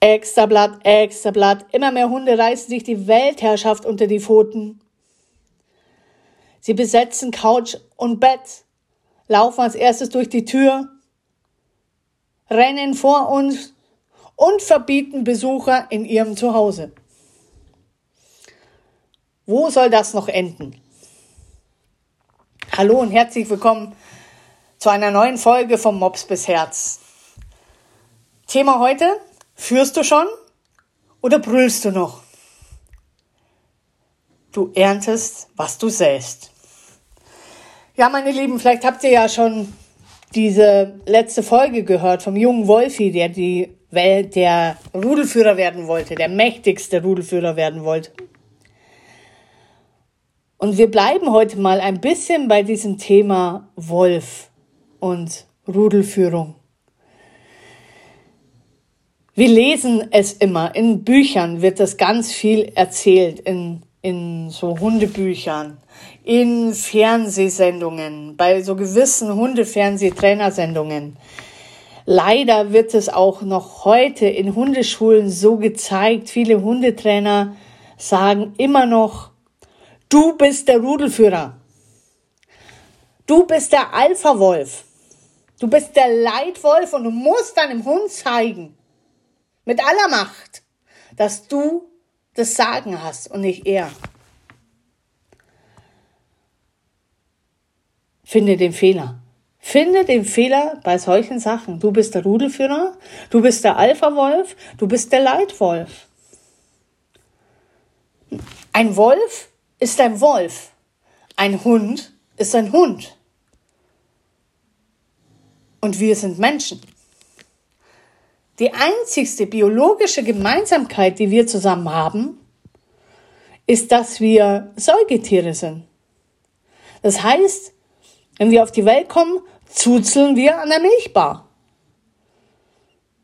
Extrablatt, Extrablatt. Immer mehr Hunde reißen sich die Weltherrschaft unter die Pfoten. Sie besetzen Couch und Bett, laufen als erstes durch die Tür, rennen vor uns und verbieten Besucher in ihrem Zuhause. Wo soll das noch enden? Hallo und herzlich willkommen zu einer neuen Folge vom Mops bis Herz. Thema heute, Führst du schon oder brüllst du noch? Du erntest, was du säst. Ja, meine Lieben, vielleicht habt ihr ja schon diese letzte Folge gehört vom jungen Wolfi, der die Welt, der Rudelführer werden wollte, der mächtigste Rudelführer werden wollte. Und wir bleiben heute mal ein bisschen bei diesem Thema Wolf und Rudelführung. Wir lesen es immer. In Büchern wird das ganz viel erzählt, in, in so Hundebüchern, in Fernsehsendungen, bei so gewissen Hundefernsehtrainersendungen. Leider wird es auch noch heute in Hundeschulen so gezeigt. Viele Hundetrainer sagen immer noch, du bist der Rudelführer. Du bist der Alpha-Wolf. Du bist der Leitwolf und du musst deinem Hund zeigen, mit aller Macht, dass du das Sagen hast und nicht er. Finde den Fehler. Finde den Fehler bei solchen Sachen. Du bist der Rudelführer, du bist der Alpha-Wolf, du bist der Leitwolf. Ein Wolf ist ein Wolf. Ein Hund ist ein Hund. Und wir sind Menschen. Die einzigste biologische Gemeinsamkeit, die wir zusammen haben, ist, dass wir Säugetiere sind. Das heißt, wenn wir auf die Welt kommen, zuzeln wir an der Milchbar.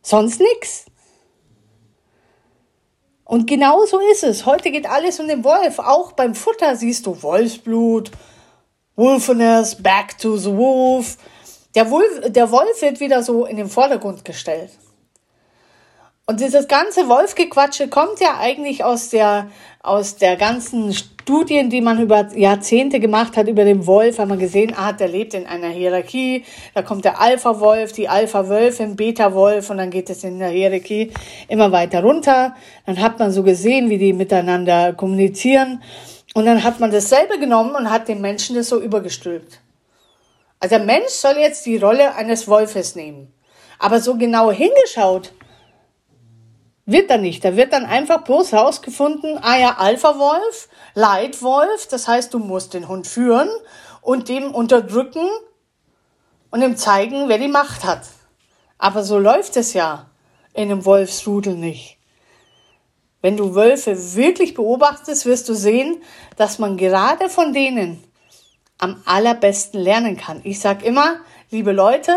Sonst nichts. Und genau so ist es. Heute geht alles um den Wolf. Auch beim Futter siehst du Wolfsblut, Wolfeness, Back to the Wolf. Der Wolf, der Wolf wird wieder so in den Vordergrund gestellt. Und dieses ganze Wolfgequatsche kommt ja eigentlich aus der, aus der ganzen Studien, die man über Jahrzehnte gemacht hat über den Wolf, haben wir gesehen, ah, der lebt in einer Hierarchie, da kommt der Alpha-Wolf, die Alpha-Wölfin, Beta-Wolf und dann geht es in der Hierarchie immer weiter runter. Dann hat man so gesehen, wie die miteinander kommunizieren und dann hat man dasselbe genommen und hat den Menschen das so übergestülpt. Also der Mensch soll jetzt die Rolle eines Wolfes nehmen. Aber so genau hingeschaut, wird dann nicht. Da wird dann einfach bloß rausgefunden, ah ja, Alpha-Wolf, Leitwolf, das heißt, du musst den Hund führen und dem unterdrücken und ihm zeigen, wer die Macht hat. Aber so läuft es ja in einem Wolfsrudel nicht. Wenn du Wölfe wirklich beobachtest, wirst du sehen, dass man gerade von denen am allerbesten lernen kann. Ich sag immer, liebe Leute,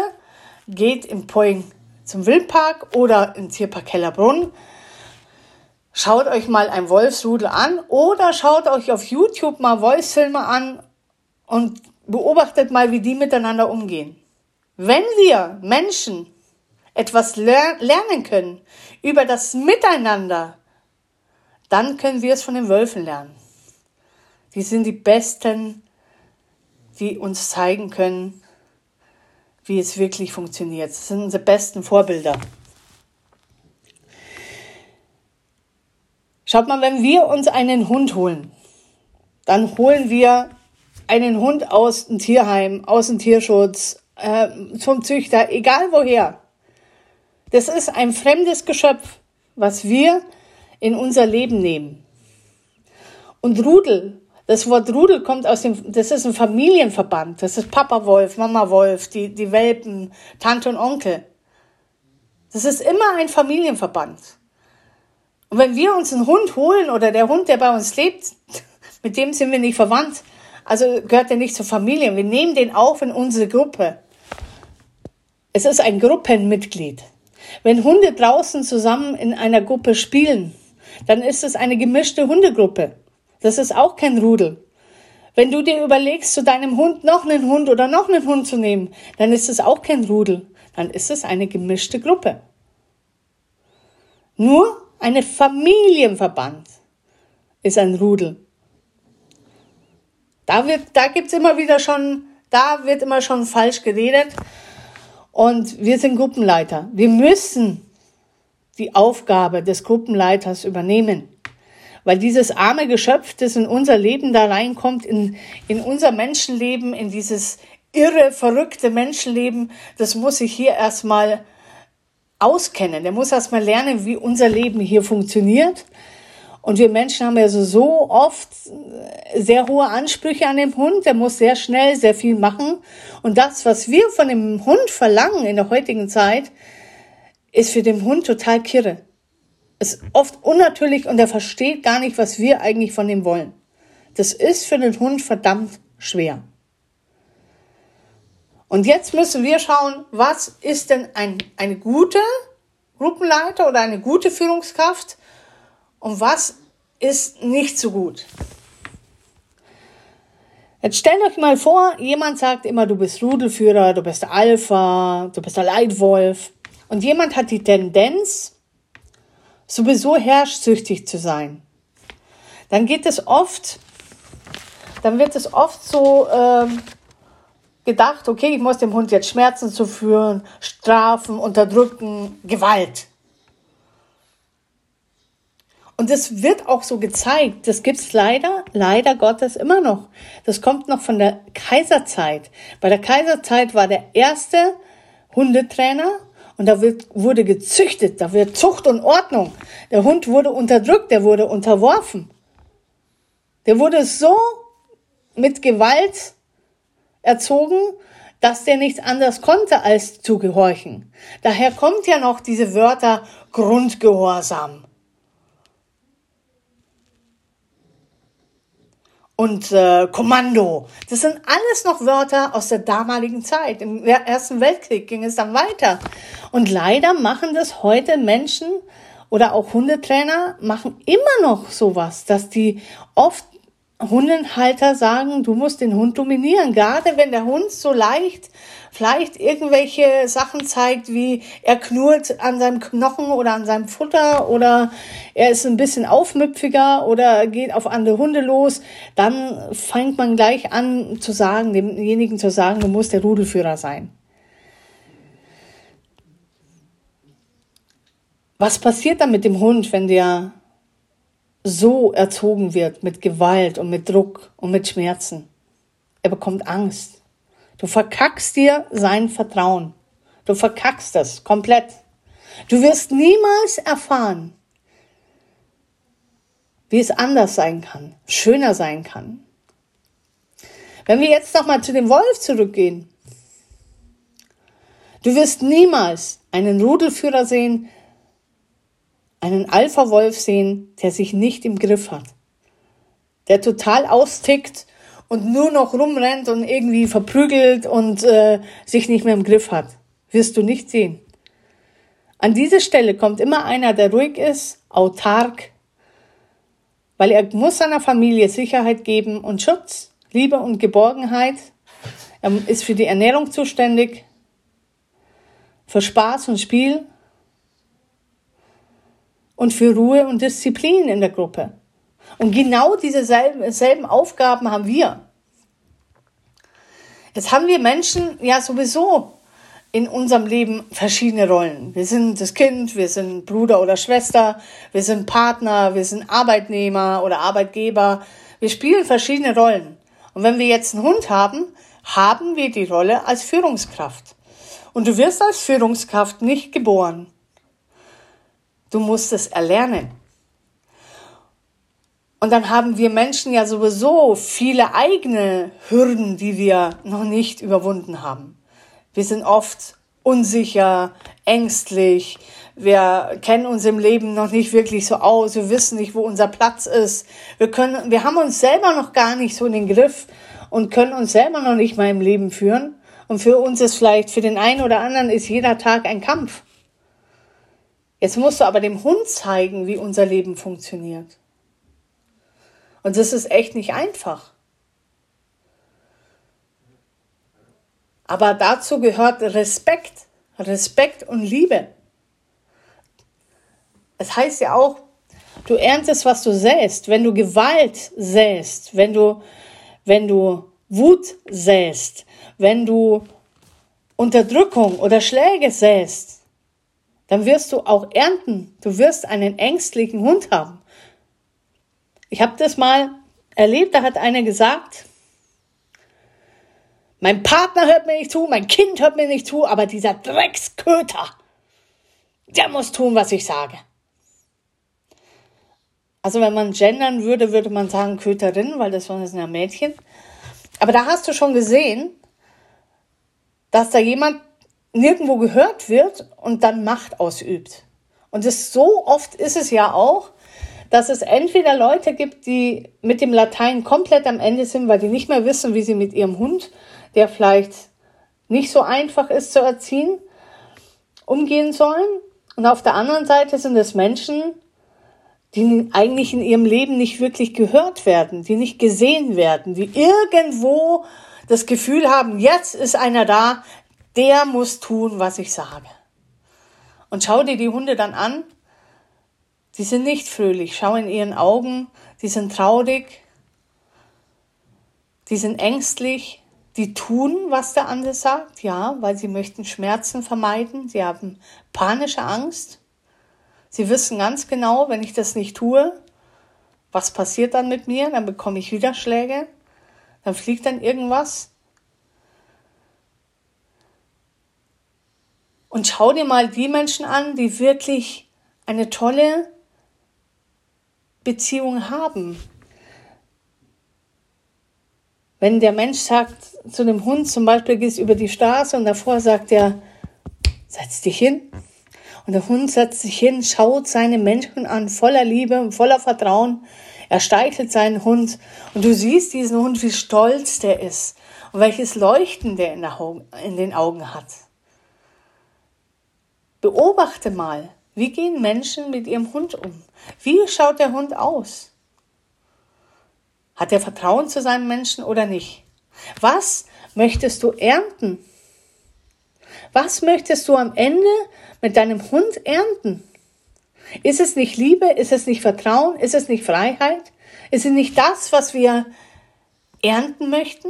geht im Poing zum Wildpark oder ins Tierpark Kellerbrunn. Schaut euch mal ein Wolfsrudel an oder schaut euch auf YouTube mal Wolfsfilme an und beobachtet mal, wie die miteinander umgehen. Wenn wir Menschen etwas ler lernen können über das Miteinander, dann können wir es von den Wölfen lernen. Die sind die Besten, die uns zeigen können, wie es wirklich funktioniert. Das sind unsere besten Vorbilder. Schaut mal, wenn wir uns einen Hund holen, dann holen wir einen Hund aus dem Tierheim, aus dem Tierschutz, äh, zum Züchter, egal woher. Das ist ein fremdes Geschöpf, was wir in unser Leben nehmen. Und Rudel das Wort Rudel kommt aus dem, das ist ein Familienverband. Das ist Papa Wolf, Mama Wolf, die, die Welpen, Tante und Onkel. Das ist immer ein Familienverband. Und wenn wir uns einen Hund holen oder der Hund, der bei uns lebt, mit dem sind wir nicht verwandt. Also gehört er nicht zur Familie. Wir nehmen den auf in unsere Gruppe. Es ist ein Gruppenmitglied. Wenn Hunde draußen zusammen in einer Gruppe spielen, dann ist es eine gemischte Hundegruppe. Das ist auch kein Rudel. Wenn du dir überlegst, zu deinem Hund noch einen Hund oder noch einen Hund zu nehmen, dann ist es auch kein Rudel. Dann ist es eine gemischte Gruppe. Nur eine Familienverband ist ein Rudel. Da, wird, da gibt's immer wieder schon, da wird immer schon falsch geredet. Und wir sind Gruppenleiter. Wir müssen die Aufgabe des Gruppenleiters übernehmen. Weil dieses arme Geschöpf, das in unser Leben da reinkommt, in, in unser Menschenleben, in dieses irre, verrückte Menschenleben, das muss sich hier erstmal auskennen. Der muss erstmal lernen, wie unser Leben hier funktioniert. Und wir Menschen haben ja so, so oft sehr hohe Ansprüche an den Hund. Der muss sehr schnell sehr viel machen. Und das, was wir von dem Hund verlangen in der heutigen Zeit, ist für den Hund total kirre. Ist oft unnatürlich und er versteht gar nicht, was wir eigentlich von ihm wollen. Das ist für den Hund verdammt schwer. Und jetzt müssen wir schauen, was ist denn ein, eine gute Gruppenleiter oder eine gute Führungskraft und was ist nicht so gut. Jetzt stellt euch mal vor, jemand sagt immer, du bist Rudelführer, du bist Alpha, du bist der Leitwolf. Und jemand hat die Tendenz, sowieso herrschsüchtig zu sein. Dann geht es oft, dann wird es oft so ähm, gedacht, okay, ich muss dem Hund jetzt Schmerzen zuführen, strafen, unterdrücken, Gewalt. Und es wird auch so gezeigt. Das gibt's leider, leider Gottes immer noch. Das kommt noch von der Kaiserzeit. Bei der Kaiserzeit war der erste Hundetrainer und da wird, wurde gezüchtet, da wird Zucht und Ordnung. Der Hund wurde unterdrückt, der wurde unterworfen. Der wurde so mit Gewalt erzogen, dass der nichts anderes konnte, als zu gehorchen. Daher kommt ja noch diese Wörter Grundgehorsam. Und äh, Kommando. Das sind alles noch Wörter aus der damaligen Zeit. Im Ersten Weltkrieg ging es dann weiter. Und leider machen das heute Menschen oder auch Hundetrainer machen immer noch sowas, dass die oft Hundenhalter sagen, du musst den Hund dominieren. Gerade wenn der Hund so leicht vielleicht irgendwelche Sachen zeigt, wie er knurrt an seinem Knochen oder an seinem Futter oder er ist ein bisschen aufmüpfiger oder geht auf andere Hunde los, dann fängt man gleich an zu sagen, demjenigen zu sagen, du musst der Rudelführer sein. Was passiert dann mit dem Hund, wenn der so erzogen wird mit Gewalt und mit Druck und mit Schmerzen. Er bekommt Angst. Du verkackst dir sein Vertrauen. Du verkackst das komplett. Du wirst niemals erfahren, wie es anders sein kann, schöner sein kann. Wenn wir jetzt nochmal zu dem Wolf zurückgehen. Du wirst niemals einen Rudelführer sehen, einen Alpha-Wolf sehen, der sich nicht im Griff hat, der total austickt und nur noch rumrennt und irgendwie verprügelt und äh, sich nicht mehr im Griff hat. Wirst du nicht sehen. An diese Stelle kommt immer einer, der ruhig ist, autark, weil er muss seiner Familie Sicherheit geben und Schutz, Liebe und Geborgenheit. Er ist für die Ernährung zuständig, für Spaß und Spiel und für Ruhe und Disziplin in der Gruppe. Und genau diese selben, selben Aufgaben haben wir. Jetzt haben wir Menschen ja sowieso in unserem Leben verschiedene Rollen. Wir sind das Kind, wir sind Bruder oder Schwester, wir sind Partner, wir sind Arbeitnehmer oder Arbeitgeber. Wir spielen verschiedene Rollen. Und wenn wir jetzt einen Hund haben, haben wir die Rolle als Führungskraft. Und du wirst als Führungskraft nicht geboren. Du musst es erlernen. Und dann haben wir Menschen ja sowieso viele eigene Hürden, die wir noch nicht überwunden haben. Wir sind oft unsicher, ängstlich. Wir kennen uns im Leben noch nicht wirklich so aus. Wir wissen nicht, wo unser Platz ist. Wir können, wir haben uns selber noch gar nicht so in den Griff und können uns selber noch nicht mal im Leben führen. Und für uns ist vielleicht, für den einen oder anderen ist jeder Tag ein Kampf. Jetzt musst du aber dem Hund zeigen, wie unser Leben funktioniert. Und das ist echt nicht einfach. Aber dazu gehört Respekt, Respekt und Liebe. es heißt ja auch, du erntest, was du säst. Wenn du Gewalt säst, wenn du, wenn du Wut säst, wenn du Unterdrückung oder Schläge säst, dann wirst du auch ernten. Du wirst einen ängstlichen Hund haben. Ich habe das mal erlebt, da hat einer gesagt, mein Partner hört mir nicht zu, mein Kind hört mir nicht zu, aber dieser Drecksköter, der muss tun, was ich sage. Also wenn man gendern würde, würde man sagen Köterin, weil das waren ja Mädchen. Aber da hast du schon gesehen, dass da jemand nirgendwo gehört wird und dann Macht ausübt. Und das, so oft ist es ja auch, dass es entweder Leute gibt, die mit dem Latein komplett am Ende sind, weil die nicht mehr wissen, wie sie mit ihrem Hund, der vielleicht nicht so einfach ist zu erziehen, umgehen sollen. Und auf der anderen Seite sind es Menschen, die eigentlich in ihrem Leben nicht wirklich gehört werden, die nicht gesehen werden, die irgendwo das Gefühl haben, jetzt ist einer da, der muss tun, was ich sage. Und schau dir die Hunde dann an, die sind nicht fröhlich, schau in ihren Augen, die sind traurig, die sind ängstlich, die tun, was der andere sagt, ja, weil sie möchten Schmerzen vermeiden, sie haben panische Angst. Sie wissen ganz genau, wenn ich das nicht tue, was passiert dann mit mir? Dann bekomme ich wieder Schläge, dann fliegt dann irgendwas. Und schau dir mal die Menschen an, die wirklich eine tolle Beziehung haben. Wenn der Mensch sagt zu dem Hund, zum Beispiel gehst über die Straße und davor sagt er, setz dich hin, und der Hund setzt sich hin, schaut seine Menschen an, voller Liebe und voller Vertrauen. Er streichelt seinen Hund und du siehst diesen Hund, wie stolz der ist und welches Leuchten der in den Augen hat. Beobachte mal, wie gehen Menschen mit ihrem Hund um? Wie schaut der Hund aus? Hat er Vertrauen zu seinem Menschen oder nicht? Was möchtest du ernten? Was möchtest du am Ende mit deinem Hund ernten? Ist es nicht Liebe? Ist es nicht Vertrauen? Ist es nicht Freiheit? Ist es nicht das, was wir ernten möchten?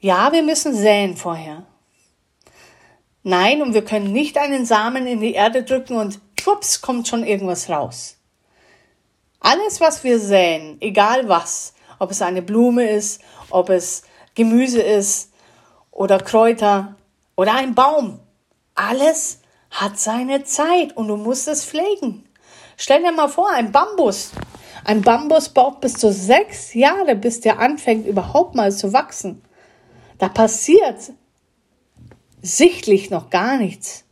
Ja, wir müssen säen vorher. Nein, und wir können nicht einen Samen in die Erde drücken und schwupps kommt schon irgendwas raus. Alles, was wir säen, egal was, ob es eine Blume ist, ob es Gemüse ist oder Kräuter, oder ein Baum. Alles hat seine Zeit und du musst es pflegen. Stell dir mal vor, ein Bambus. Ein Bambus braucht bis zu sechs Jahre, bis der anfängt überhaupt mal zu wachsen. Da passiert sichtlich noch gar nichts.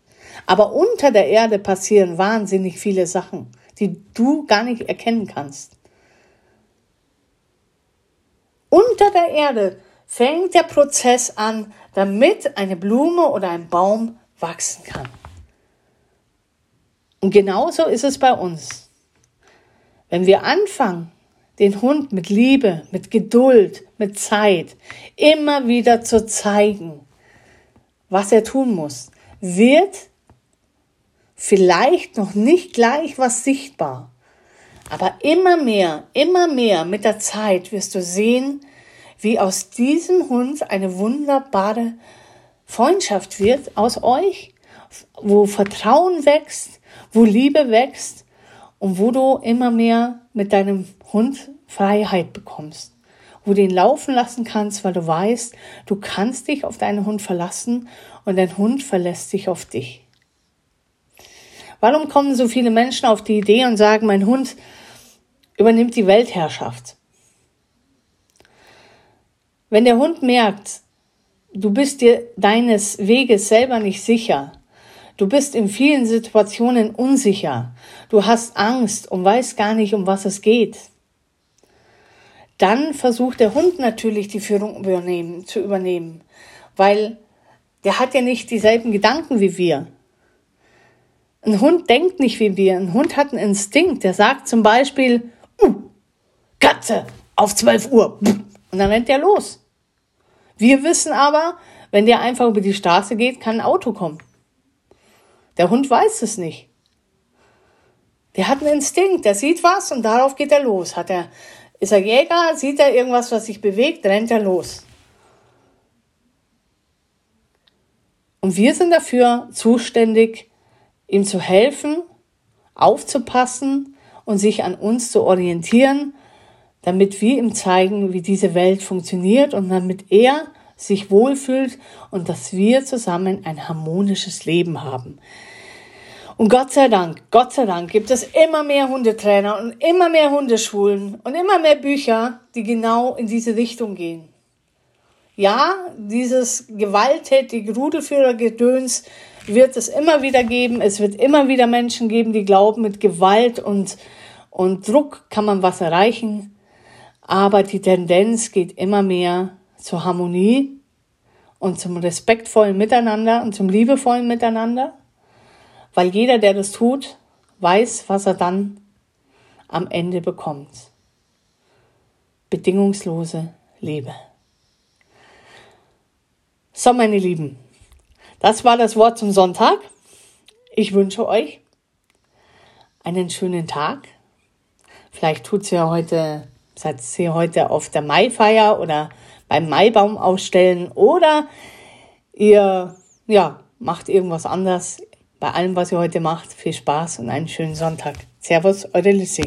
Aber unter der Erde passieren wahnsinnig viele Sachen, die du gar nicht erkennen kannst. Unter der Erde fängt der Prozess an, damit eine Blume oder ein Baum wachsen kann. Und genauso ist es bei uns. Wenn wir anfangen, den Hund mit Liebe, mit Geduld, mit Zeit immer wieder zu zeigen, was er tun muss, wird vielleicht noch nicht gleich was sichtbar. Aber immer mehr, immer mehr mit der Zeit wirst du sehen, wie aus diesem Hund eine wunderbare Freundschaft wird aus euch, wo Vertrauen wächst, wo Liebe wächst und wo du immer mehr mit deinem Hund Freiheit bekommst, wo du ihn laufen lassen kannst, weil du weißt, du kannst dich auf deinen Hund verlassen und dein Hund verlässt sich auf dich. Warum kommen so viele Menschen auf die Idee und sagen, mein Hund übernimmt die Weltherrschaft? Wenn der Hund merkt, du bist dir deines Weges selber nicht sicher, du bist in vielen Situationen unsicher, du hast Angst und weißt gar nicht, um was es geht, dann versucht der Hund natürlich die Führung übernehmen, zu übernehmen, weil der hat ja nicht dieselben Gedanken wie wir. Ein Hund denkt nicht wie wir. Ein Hund hat einen Instinkt. Der sagt zum Beispiel, uh, Katze, auf 12 Uhr. Und dann rennt er los. Wir wissen aber, wenn der einfach über die Straße geht, kann ein Auto kommen. Der Hund weiß es nicht. Der hat einen Instinkt, der sieht was und darauf geht er los. Hat er, ist er Jäger, sieht er irgendwas, was sich bewegt, rennt er los. Und wir sind dafür zuständig, ihm zu helfen, aufzupassen und sich an uns zu orientieren, damit wir ihm zeigen, wie diese Welt funktioniert und damit er sich wohlfühlt und dass wir zusammen ein harmonisches Leben haben. Und Gott sei Dank, Gott sei Dank gibt es immer mehr Hundetrainer und immer mehr Hundeschulen und immer mehr Bücher, die genau in diese Richtung gehen. Ja, dieses gewalttätige Rudelführergedöns wird es immer wieder geben. Es wird immer wieder Menschen geben, die glauben, mit Gewalt und, und Druck kann man was erreichen. Aber die Tendenz geht immer mehr zur Harmonie und zum respektvollen Miteinander und zum liebevollen Miteinander, weil jeder, der das tut, weiß, was er dann am Ende bekommt. Bedingungslose Liebe. So, meine Lieben, das war das Wort zum Sonntag. Ich wünsche euch einen schönen Tag. Vielleicht tut's ja heute, seid ihr heute auf der Maifeier oder beim Maibaum ausstellen oder ihr, ja, macht irgendwas anders. Bei allem, was ihr heute macht, viel Spaß und einen schönen Sonntag. Servus, eure Lissy.